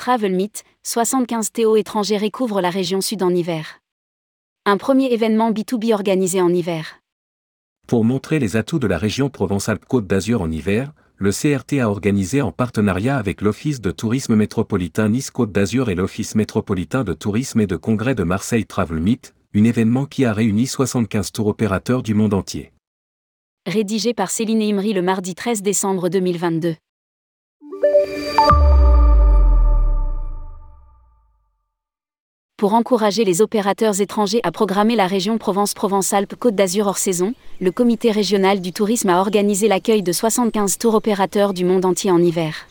Travel Meet, 75 TO étrangers recouvrent la région sud en hiver. Un premier événement B2B organisé en hiver. Pour montrer les atouts de la région Provence-Alpes-Côte d'Azur en hiver, le CRT a organisé en partenariat avec l'Office de tourisme métropolitain Nice-Côte d'Azur et l'Office métropolitain de tourisme et de congrès de Marseille Travel Meet, un événement qui a réuni 75 tours opérateurs du monde entier. Rédigé par Céline Imri le mardi 13 décembre 2022. Pour encourager les opérateurs étrangers à programmer la région Provence-Provence-Alpes-Côte d'Azur hors saison, le comité régional du tourisme a organisé l'accueil de 75 tours opérateurs du monde entier en hiver.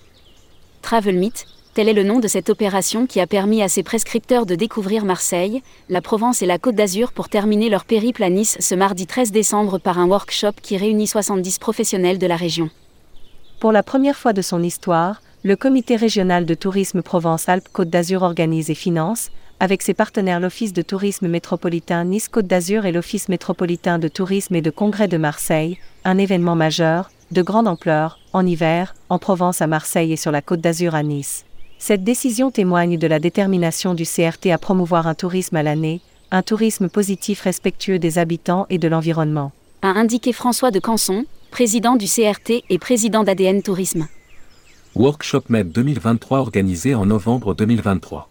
Travel Meet, tel est le nom de cette opération qui a permis à ses prescripteurs de découvrir Marseille, la Provence et la Côte d'Azur pour terminer leur périple à Nice ce mardi 13 décembre par un workshop qui réunit 70 professionnels de la région. Pour la première fois de son histoire, le comité régional de tourisme Provence-Alpes-Côte d'Azur organise et finance, avec ses partenaires l'Office de tourisme métropolitain Nice-Côte d'Azur et l'Office métropolitain de tourisme et de congrès de Marseille, un événement majeur, de grande ampleur, en hiver, en Provence à Marseille et sur la Côte d'Azur à Nice. Cette décision témoigne de la détermination du CRT à promouvoir un tourisme à l'année, un tourisme positif respectueux des habitants et de l'environnement. A indiqué François de Canson, président du CRT et président d'ADN Tourisme. Workshop MED 2023 organisé en novembre 2023.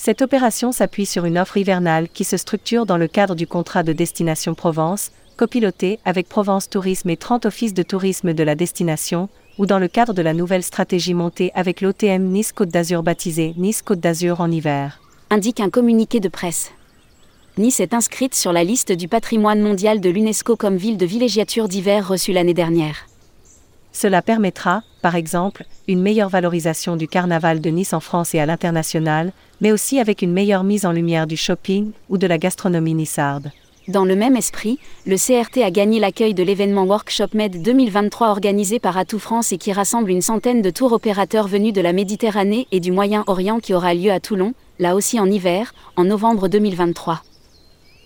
Cette opération s'appuie sur une offre hivernale qui se structure dans le cadre du contrat de destination Provence, copiloté avec Provence Tourisme et 30 offices de tourisme de la destination, ou dans le cadre de la nouvelle stratégie montée avec l'OTM Nice Côte d'Azur baptisée Nice Côte d'Azur en hiver. Indique un communiqué de presse. Nice est inscrite sur la liste du patrimoine mondial de l'UNESCO comme ville de villégiature d'hiver reçue l'année dernière. Cela permettra, par exemple, une meilleure valorisation du carnaval de Nice en France et à l'international, mais aussi avec une meilleure mise en lumière du shopping ou de la gastronomie nissarde. Dans le même esprit, le CRT a gagné l'accueil de l'événement Workshop Med 2023 organisé par Atout France et qui rassemble une centaine de tours opérateurs venus de la Méditerranée et du Moyen-Orient qui aura lieu à Toulon, là aussi en hiver, en novembre 2023.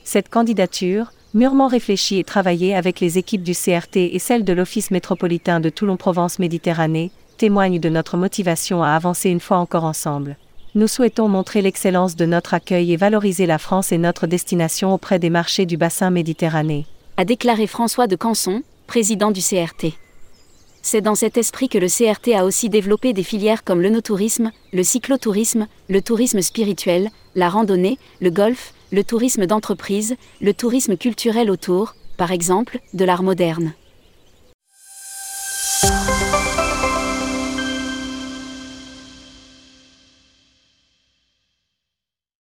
Cette candidature, mûrement réfléchie et travaillée avec les équipes du CRT et celles de l'Office métropolitain de Toulon-Provence Méditerranée, témoigne de notre motivation à avancer une fois encore ensemble. Nous souhaitons montrer l'excellence de notre accueil et valoriser la France et notre destination auprès des marchés du bassin méditerranéen. A déclaré François de Canson, président du CRT. C'est dans cet esprit que le CRT a aussi développé des filières comme le no-tourisme, le cyclotourisme, le tourisme spirituel, la randonnée, le golf, le tourisme d'entreprise, le tourisme culturel autour, par exemple, de l'art moderne.